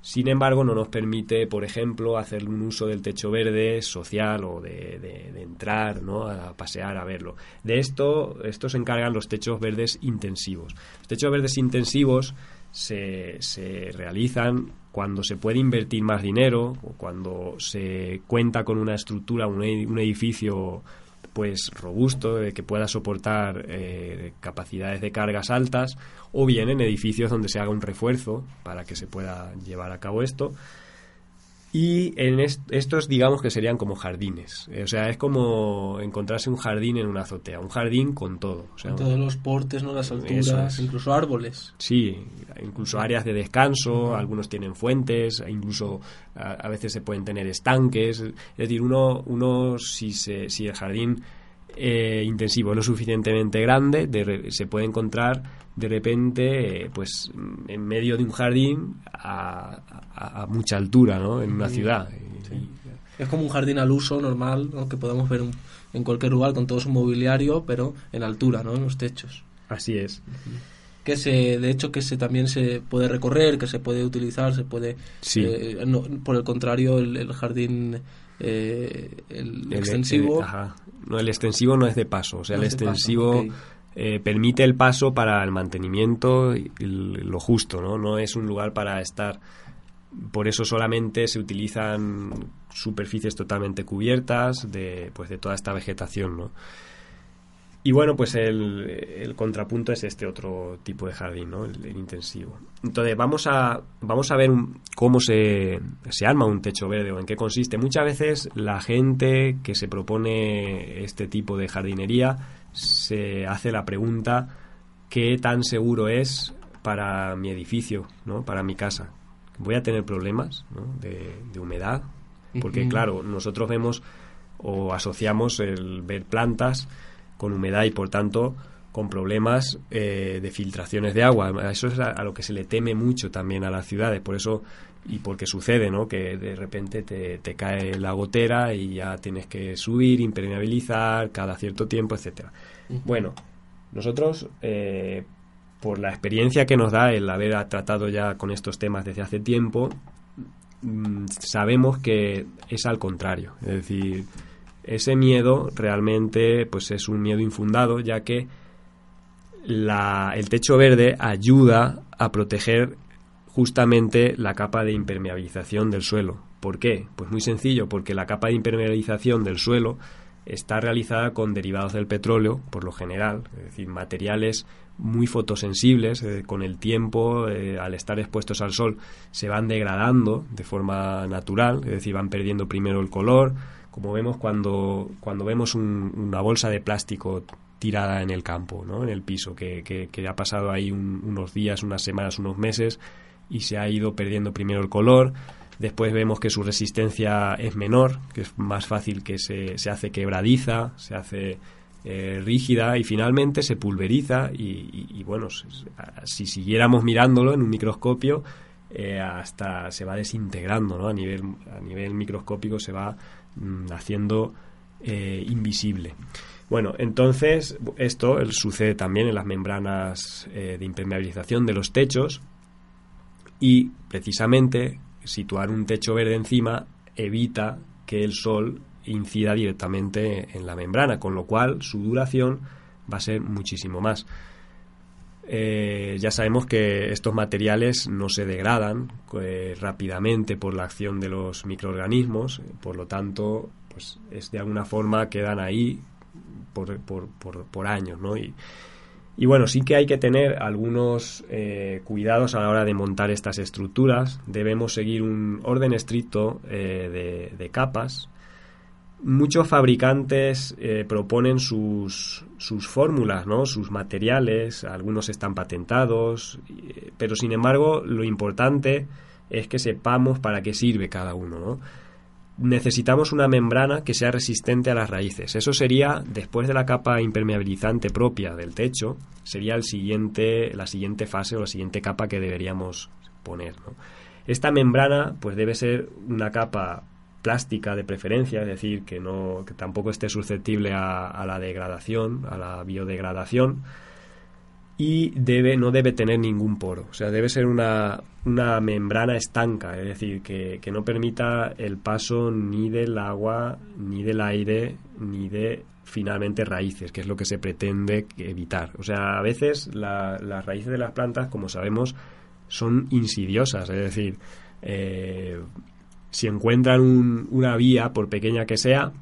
Sin embargo, no nos permite, por ejemplo, hacer un uso del techo verde social o de, de, entrar ¿no? a pasear, a verlo. De esto, esto se encargan los techos verdes intensivos. Los techos verdes intensivos se, se realizan cuando se puede invertir más dinero o cuando se cuenta con una estructura, un, edificio pues robusto, que pueda soportar eh, capacidades de cargas altas, o bien en edificios donde se haga un refuerzo para que se pueda llevar a cabo esto. Y en estos, digamos que serían como jardines. Eh, o sea, es como encontrarse un jardín en una azotea. Un jardín con todo. con todos los portes, ¿no? Las alturas, incluso árboles. Sí, incluso áreas de descanso. Algunos tienen fuentes. Incluso a, veces se pueden tener estanques. Es decir, uno, uno si, se, si el jardín eh, intensivo lo suficientemente grande, se puede encontrar de repente, pues en medio de un jardín a, mucha altura, ¿no? En una ciudad. Es como un jardín al uso normal, que podemos ver en cualquier lugar con todo su mobiliario, pero en altura, ¿no? En los techos. Así es. Que se, de hecho, que se también se puede recorrer, que se puede utilizar, se puede. Eh, por el contrario, el, jardín eh, el, extensivo. No, el extensivo no es de paso. O sea, el extensivo eh, permite el paso para el mantenimiento y, lo justo, ¿no? No es un lugar para estar. Por eso solamente se utilizan superficies totalmente cubiertas de, pues, de toda esta vegetación, ¿no? Y bueno, pues el, contrapunto es este otro tipo de jardín, ¿no? El, intensivo. Entonces, vamos a, vamos a ver cómo se, se arma un techo verde o en qué consiste. Muchas veces la gente que se propone este tipo de jardinería se hace la pregunta ¿qué tan seguro es para mi edificio, ¿no? para mi casa? ¿Voy a tener problemas de, humedad? Porque claro, nosotros vemos o asociamos el ver plantas con humedad y por tanto con problemas eh, de filtraciones de agua. Eso es a, lo que se le teme mucho también a las ciudades, por eso y porque sucede, ¿no? Que de repente te, te cae la gotera y ya tienes que subir, impermeabilizar cada cierto tiempo, etcétera. Bueno, nosotros eh, por la experiencia que nos da el haber tratado ya con estos temas desde hace tiempo, mm, sabemos que es al contrario, es decir, ese miedo realmente pues es un miedo infundado, ya que el techo verde ayuda a proteger justamente la capa de impermeabilización del suelo. ¿Por qué? Pues muy sencillo, porque la capa de impermeabilización del suelo está realizada con derivados del petróleo, por lo general, es decir, materiales muy fotosensibles, eh, con el tiempo, eh, al estar expuestos al sol, se van degradando de forma natural, es decir, van perdiendo primero el color, como vemos cuando, cuando vemos una bolsa de plástico tirada en el campo, ¿no? en el piso, que, que, ha pasado ahí unos días, unas semanas, unos meses y se ha ido perdiendo primero el color. Después vemos que su resistencia es menor, que es más fácil que se, se hace quebradiza, se hace eh, rígida y finalmente se pulveriza y, bueno, si siguiéramos mirándolo en un microscopio, eh, hasta se va desintegrando, ¿no? A nivel, a nivel microscópico se va mm, haciendo eh, invisible. Bueno, entonces esto sucede también en las membranas eh, de impermeabilización de los techos y precisamente situar un techo verde encima evita que el sol incida directamente en la membrana, con lo cual su duración va a ser muchísimo más. Eh, ya sabemos que estos materiales no se degradan eh, rápidamente por la acción de los microorganismos, por lo tanto, pues es de alguna forma quedan ahí por, años, ¿no? Y, bueno, sí que hay que tener algunos eh, cuidados a la hora de montar estas estructuras. Debemos seguir un orden estricto de, capas. Muchos fabricantes eh, proponen sus, sus fórmulas, ¿no? sus materiales, algunos están patentados, pero sin embargo lo importante es que sepamos para qué sirve cada uno. ¿no? necesitamos una membrana que sea resistente a las raíces. Eso sería, después de la capa impermeabilizante propia del techo, sería el siguiente, la siguiente fase o la siguiente capa que deberíamos poner. Esta membrana pues debe ser una capa plástica de preferencia, es decir, que, no, que tampoco esté susceptible a, la degradación, a la biodegradación, y debe, no debe tener ningún poro. O sea, debe ser una, una membrana estanca, es decir, que, no permita el paso ni del agua, ni del aire, ni de finalmente raíces, que es lo que se pretende evitar. O sea, a veces las raíces de las plantas, como sabemos, son insidiosas, es decir, eh, si encuentran una vía, por pequeña que sea,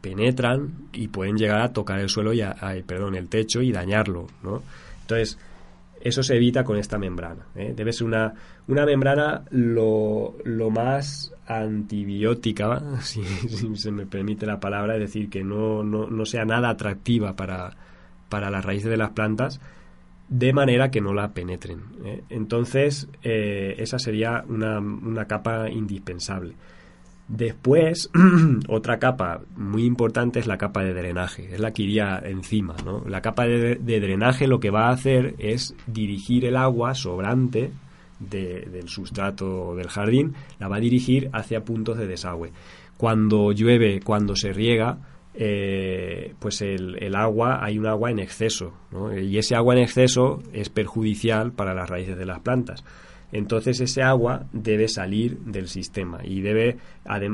penetran y pueden llegar a tocar el suelo y perdón, el techo y dañarlo, ¿no? Entonces, eso se evita con esta membrana. ¿eh? Debe ser una, una membrana lo, más antibiótica, si, se me permite la palabra, es decir, que no, no, sea nada atractiva para, para las raíces de las plantas, de manera que no la penetren. ¿eh? Entonces, eh, esa sería una, una capa indispensable. Después, otra capa muy importante es la capa de drenaje, es la que iría encima. ¿no? La capa de, drenaje lo que va a hacer es dirigir el agua sobrante del sustrato del jardín, la va a dirigir hacia puntos de desagüe. Cuando llueve, cuando se riega, eh, pues el, agua, hay un agua en exceso, y ese agua en exceso es perjudicial para las raíces de las plantas entonces ese agua debe salir del sistema y debe,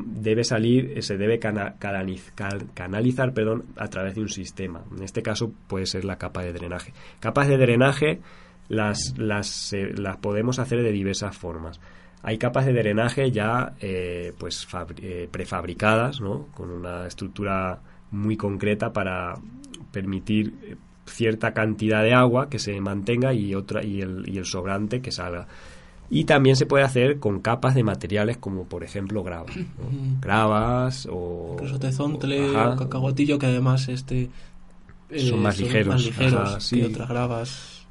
debe salir, se debe canalizar perdón, a través de un sistema. En este caso puede ser la capa de drenaje. Capas de drenaje las, las, las podemos hacer de diversas formas. Hay capas de drenaje ya eh, pues eh, prefabricadas, ¿no? con una estructura muy concreta para permitir eh, cierta cantidad de agua que se mantenga y otra y el, y el sobrante que salga. Y también se puede hacer con capas de materiales como por ejemplo gravas. Gravas o... Incluso tezontle o, cacahuatillo que además este... Eh, son más ligeros. Más ligeros que otras gravas.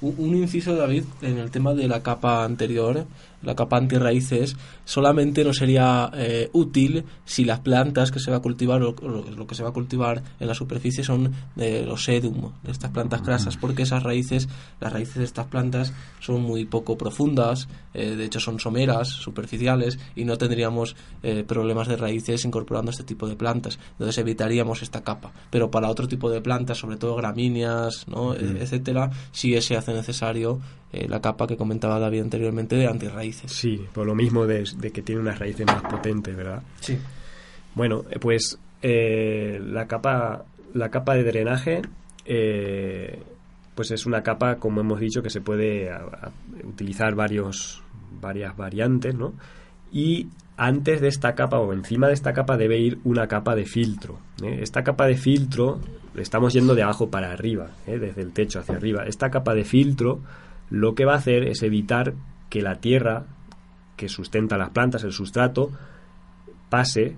Un, inciso, David, en el tema de la capa anterior. La capa antirraíces, solamente no sería eh, útil si las plantas que se va a cultivar o, lo que se va a cultivar en la superficie son de los sedum, de estas plantas grasas, porque esas raíces, las raíces de estas plantas son muy poco profundas, eh, de hecho son someras, superficiales, y no tendríamos eh, problemas de raíces incorporando este tipo de plantas. Entonces evitaríamos esta capa. Pero para otro tipo de plantas, sobre todo gramíneas, ¿no? etcétera, sí se hace necesario eh, la capa que comentaba David anteriormente de antirraíces. Sí, por lo mismo de, que tiene unas raíces más potentes, ¿verdad? Sí. Bueno, eh, pues eh, la capa la capa de drenaje pues es una capa como hemos dicho que se puede utilizar varios varias variantes no y antes de esta capa o encima de esta capa debe ir una capa de filtro esta capa de filtro estamos yendo de abajo para arriba desde el techo hacia arriba esta capa de filtro lo que va a hacer es evitar que la tierra que sustenta las plantas, el sustrato, pase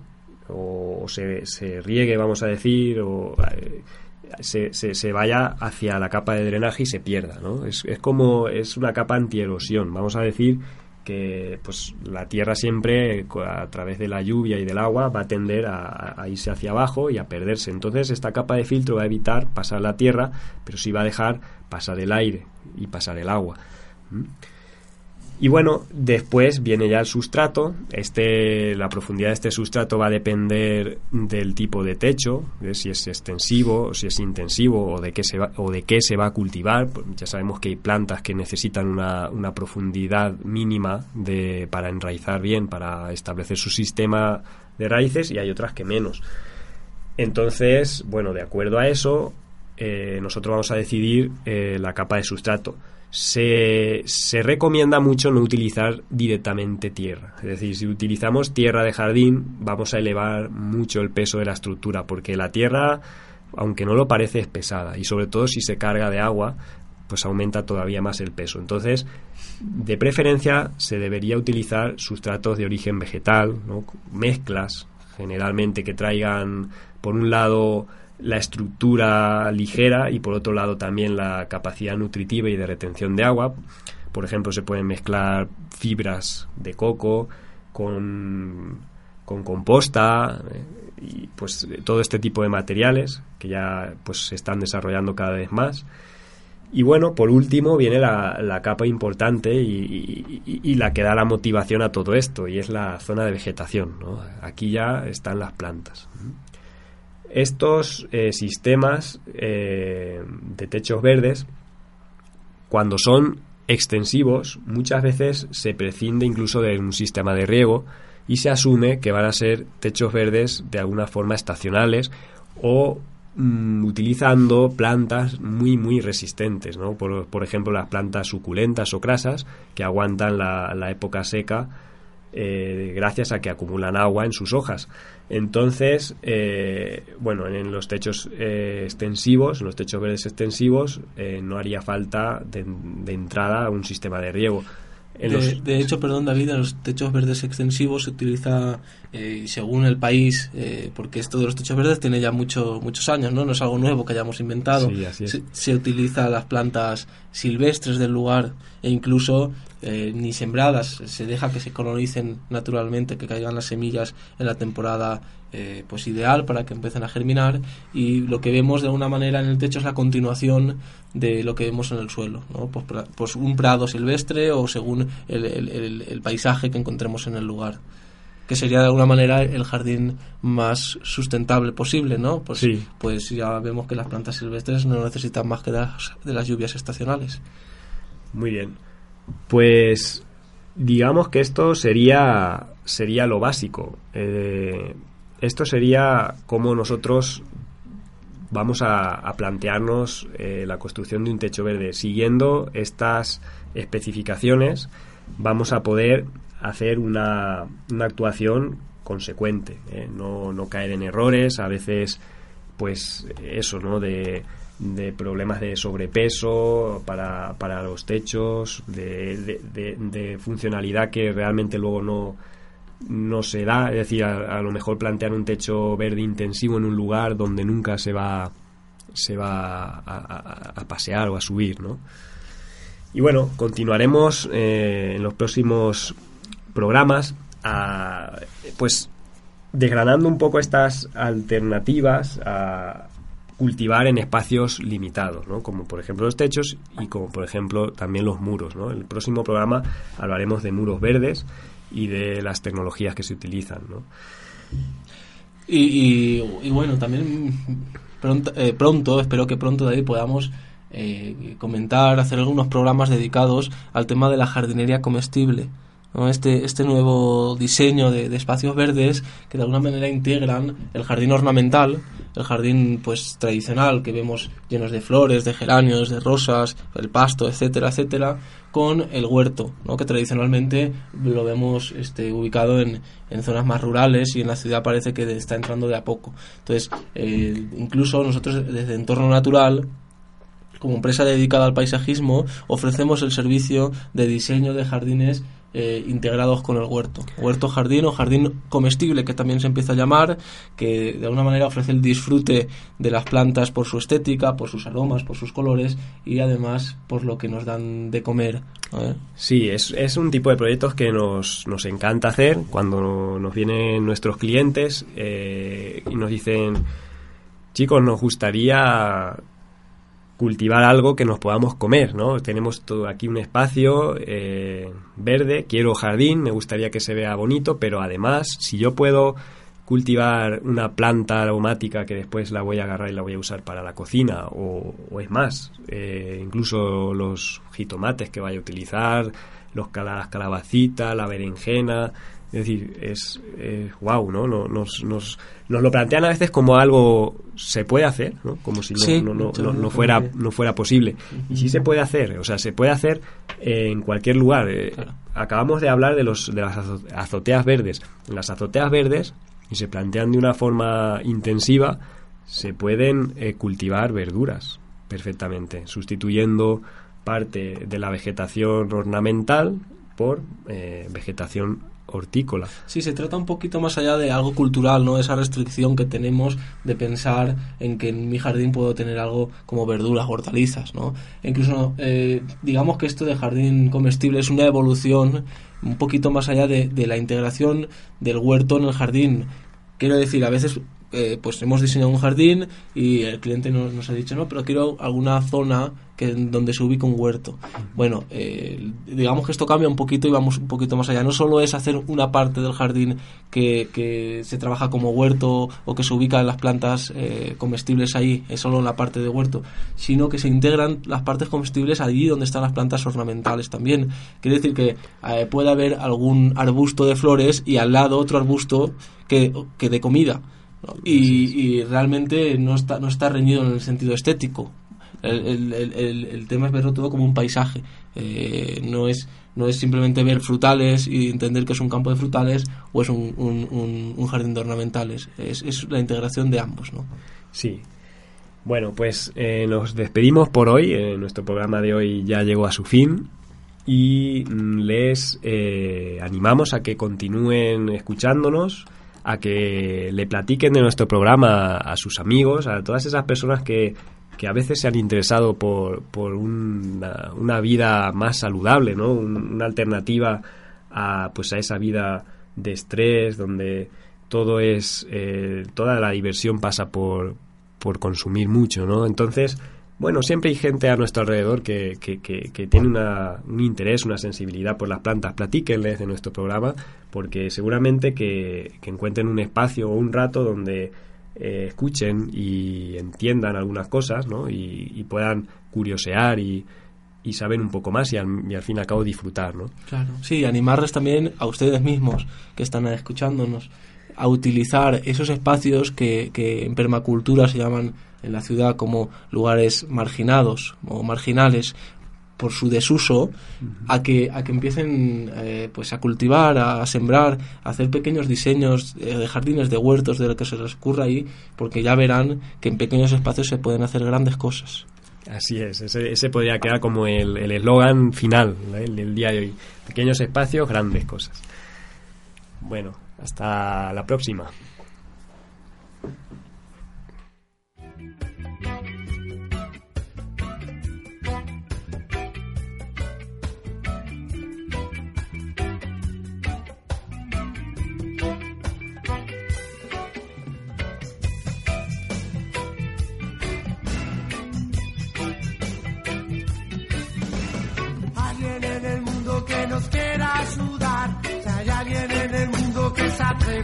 o, se, se, riegue, vamos a decir, o eh, se, se, vaya hacia la capa de drenaje y se pierda. ¿no? Es, es como es una capa antierosión. Vamos a decir que pues la tierra siempre a través de la lluvia y del agua va a tender a, a, irse hacia abajo y a perderse entonces esta capa de filtro va a evitar pasar la tierra pero sí va a dejar pasar el aire y pasar el agua. Y bueno, después viene ya el sustrato. Este, la profundidad de este sustrato va a depender del tipo de techo, de si es extensivo, si es intensivo, o de qué se va, o de qué se va a cultivar. Ya sabemos que hay plantas que necesitan una, una profundidad mínima de, para enraizar bien, para establecer su sistema de raíces, y hay otras que menos. Entonces, bueno, de acuerdo a eso, eh, nosotros vamos a decidir eh, la capa de sustrato. Se, se, recomienda mucho no utilizar directamente tierra. Es decir, si utilizamos tierra de jardín, vamos a elevar mucho el peso de la estructura, porque la tierra, aunque no lo parece, es pesada. Y sobre todo si se carga de agua, pues aumenta todavía más el peso. Entonces, de preferencia, se debería utilizar sustratos de origen vegetal, mezclas, generalmente que traigan, por un lado, la estructura ligera y por otro lado también la capacidad nutritiva y de retención de agua. Por ejemplo, se pueden mezclar fibras de coco con, con composta eh, y pues todo este tipo de materiales que ya pues se están desarrollando cada vez más. Y bueno, por último viene la, la capa importante y, y, la que da la motivación a todo esto, y es la zona de vegetación. Aquí ya están las plantas. Estos eh, sistemas eh, de techos verdes, cuando son extensivos, muchas veces se prescinde incluso de un sistema de riego y se asume que van a ser techos verdes de alguna forma estacionales o mm, utilizando plantas muy muy resistentes, por, por, ejemplo las plantas suculentas o crasas que aguantan la, la época seca eh, gracias a que acumulan agua en sus hojas. Entonces, eh, bueno, en los techos eh, extensivos, en los techos verdes extensivos, no haría falta de, entrada un sistema de riego. De, hecho, perdón David, en los techos verdes extensivos se utiliza, según el país, porque esto de los techos verdes tiene ya mucho, muchos años, ¿no? no es algo nuevo que hayamos inventado. se, se, utiliza las plantas silvestres del lugar e incluso eh, ni sembradas, se deja que se colonicen naturalmente, que caigan las semillas en la temporada eh, pues ideal para que empiecen a germinar y lo que vemos de alguna manera en el techo es la continuación de lo que vemos en el suelo, ¿no? pues, pues un prado silvestre o según el, el, paisaje que encontremos en el lugar que sería de alguna manera el jardín más sustentable posible, ¿no? Pues, sí. pues ya vemos que las plantas silvestres no necesitan más que de las lluvias estacionales. Muy bien. Pues digamos que esto sería, sería lo básico. Eh, esto sería cómo nosotros vamos a, plantearnos eh, la construcción de un techo verde. Siguiendo estas especificaciones, vamos a poder hacer una, una actuación consecuente, ¿eh? no, no caer en errores, a veces, pues eso, ¿no? De de problemas de sobrepeso para, para los techos, de, funcionalidad que realmente luego no, no se da. Es decir, a, lo mejor plantear un techo verde intensivo en un lugar donde nunca se va, se va a, pasear o a subir, ¿no? Y bueno, continuaremos eh, en los próximos programas a, pues desgranando un poco estas alternativas a cultivar en espacios limitados, ¿no? como por ejemplo los techos y como por ejemplo también los muros. ¿no? En el próximo programa hablaremos de muros verdes y de las tecnologías que se utilizan. ¿no? Y, bueno, también pronto, eh, pronto, espero que pronto de ahí podamos eh, comentar, hacer algunos programas dedicados al tema de la jardinería comestible este, este nuevo diseño de, espacios verdes que de alguna manera integran el jardín ornamental, el jardín pues tradicional que vemos llenos de flores, de geranios, de rosas, el pasto, etcétera, etcétera, con el huerto, ¿no? que tradicionalmente lo vemos este, ubicado en, en zonas más rurales y en la ciudad parece que está entrando de a poco. Entonces, eh, incluso nosotros desde Entorno Natural como empresa dedicada al paisajismo, ofrecemos el servicio de diseño de jardines eh, integrados con el huerto. Huerto jardín o jardín comestible, que también se empieza a llamar, que de alguna manera ofrece el disfrute de las plantas por su estética, por sus aromas, por sus colores y además por lo que nos dan de comer. Sí, es, es, un tipo de proyectos que nos, nos encanta hacer cuando nos vienen nuestros clientes eh, y nos dicen, chicos, nos gustaría cultivar algo que nos podamos comer, ¿no? Tenemos todo aquí un espacio eh, verde, quiero jardín, me gustaría que se vea bonito, pero además, si yo puedo cultivar una planta aromática que después la voy a agarrar y la voy a usar para la cocina, o, es más, eh, incluso los jitomates que vaya a utilizar, los las calabacitas, la berenjena, es decir, es, wow, ¿no? Nos, nos, nos, lo plantean a veces como algo se puede hacer, ¿no? Como si no, no, no, fuera, no fuera posible. Y sí se puede hacer, o sea, se puede hacer en cualquier lugar. Eh, acabamos de hablar de, los, de las azoteas verdes. En las azoteas verdes, y se plantean de una forma intensiva, se pueden eh, cultivar verduras perfectamente, sustituyendo parte de la vegetación ornamental por eh, vegetación hortícola. Sí, se trata un poquito más allá de algo cultural, ¿no? Esa restricción que tenemos de pensar en que en mi jardín puedo tener algo como verduras, hortalizas, ¿no? Incluso, eh, digamos que esto de jardín comestible es una evolución un poquito más allá de, de la integración del huerto en el jardín. Quiero decir, a veces eh, pues hemos diseñado un jardín y el cliente nos, nos, ha dicho, no, pero quiero alguna zona que donde se ubique un huerto. Bueno, eh, digamos que esto cambia un poquito y vamos un poquito más allá. No solo es hacer una parte del jardín que, que se trabaja como huerto o que se ubican las plantas eh, comestibles ahí, es solo la parte de huerto, sino que se integran las partes comestibles allí donde están las plantas ornamentales también. Quiere decir que puede haber algún arbusto de flores y al lado otro arbusto que, que de comida. Y, realmente no está, no está reñido en el sentido estético. El, el, el, tema es verlo todo como un paisaje. Eh, no, es, no es simplemente ver frutales y entender que es un campo de frutales o es un, un, un jardín de ornamentales. Es, es, la integración de ambos, ¿no? Sí. Bueno, pues eh, nos despedimos por hoy. Eh, nuestro programa de hoy ya llegó a su fin y mm, les animamos a que continúen escuchándonos a que le platiquen de nuestro programa a sus amigos, a todas esas personas que, que a veces se han interesado por, por una, una, vida más saludable, ¿no? una alternativa a, pues a esa vida de estrés donde todo es eh, toda la diversión pasa por, por consumir mucho, ¿no? Entonces, bueno, siempre hay gente a nuestro alrededor que, que, que, tiene una, un interés, una sensibilidad por las plantas. Platíquenles de nuestro programa, porque seguramente que, encuentren un espacio o un rato donde eh, escuchen y entiendan algunas cosas, ¿no? Y, puedan curiosear y, y saber un poco más y al, y al fin y al cabo disfrutar, ¿no? Claro, sí, animarles también a ustedes mismos que están escuchándonos a utilizar esos espacios que, que en permacultura se llaman en la ciudad como lugares marginados o marginales por su desuso a que a que empiecen eh, pues a cultivar a, sembrar a hacer pequeños diseños eh, de jardines de huertos de lo que se les ocurra ahí porque ya verán que en pequeños espacios se pueden hacer grandes cosas Así es, ese, ese podría quedar como el eslogan final del día de hoy. Pequeños espacios, grandes cosas. Bueno, hasta la próxima.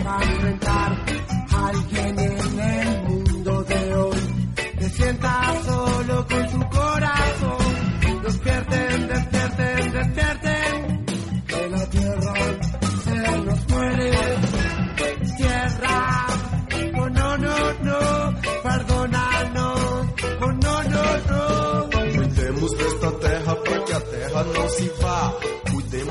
A enfrentar alguien en el mundo de hoy. Se sienta solo con su corazón. Despierten, despierten, despierten. Que la tierra se nos muere. Tierra, oh no, no, no, perdónanos, oh no, no, no. Cuidemos desta terra para que a terra se.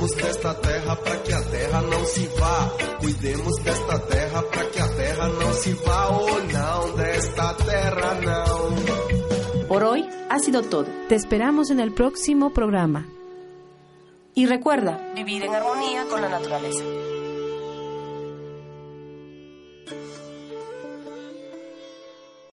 Cuidemos desta terra para que a terra não se vá. Cuidemos desta terra para que a terra não se vá. Oh não, desta terra não. Por hoy ha sido todo. Te esperamos en el próximo programa. Y recuerda, vivir en armonía con la naturaleza.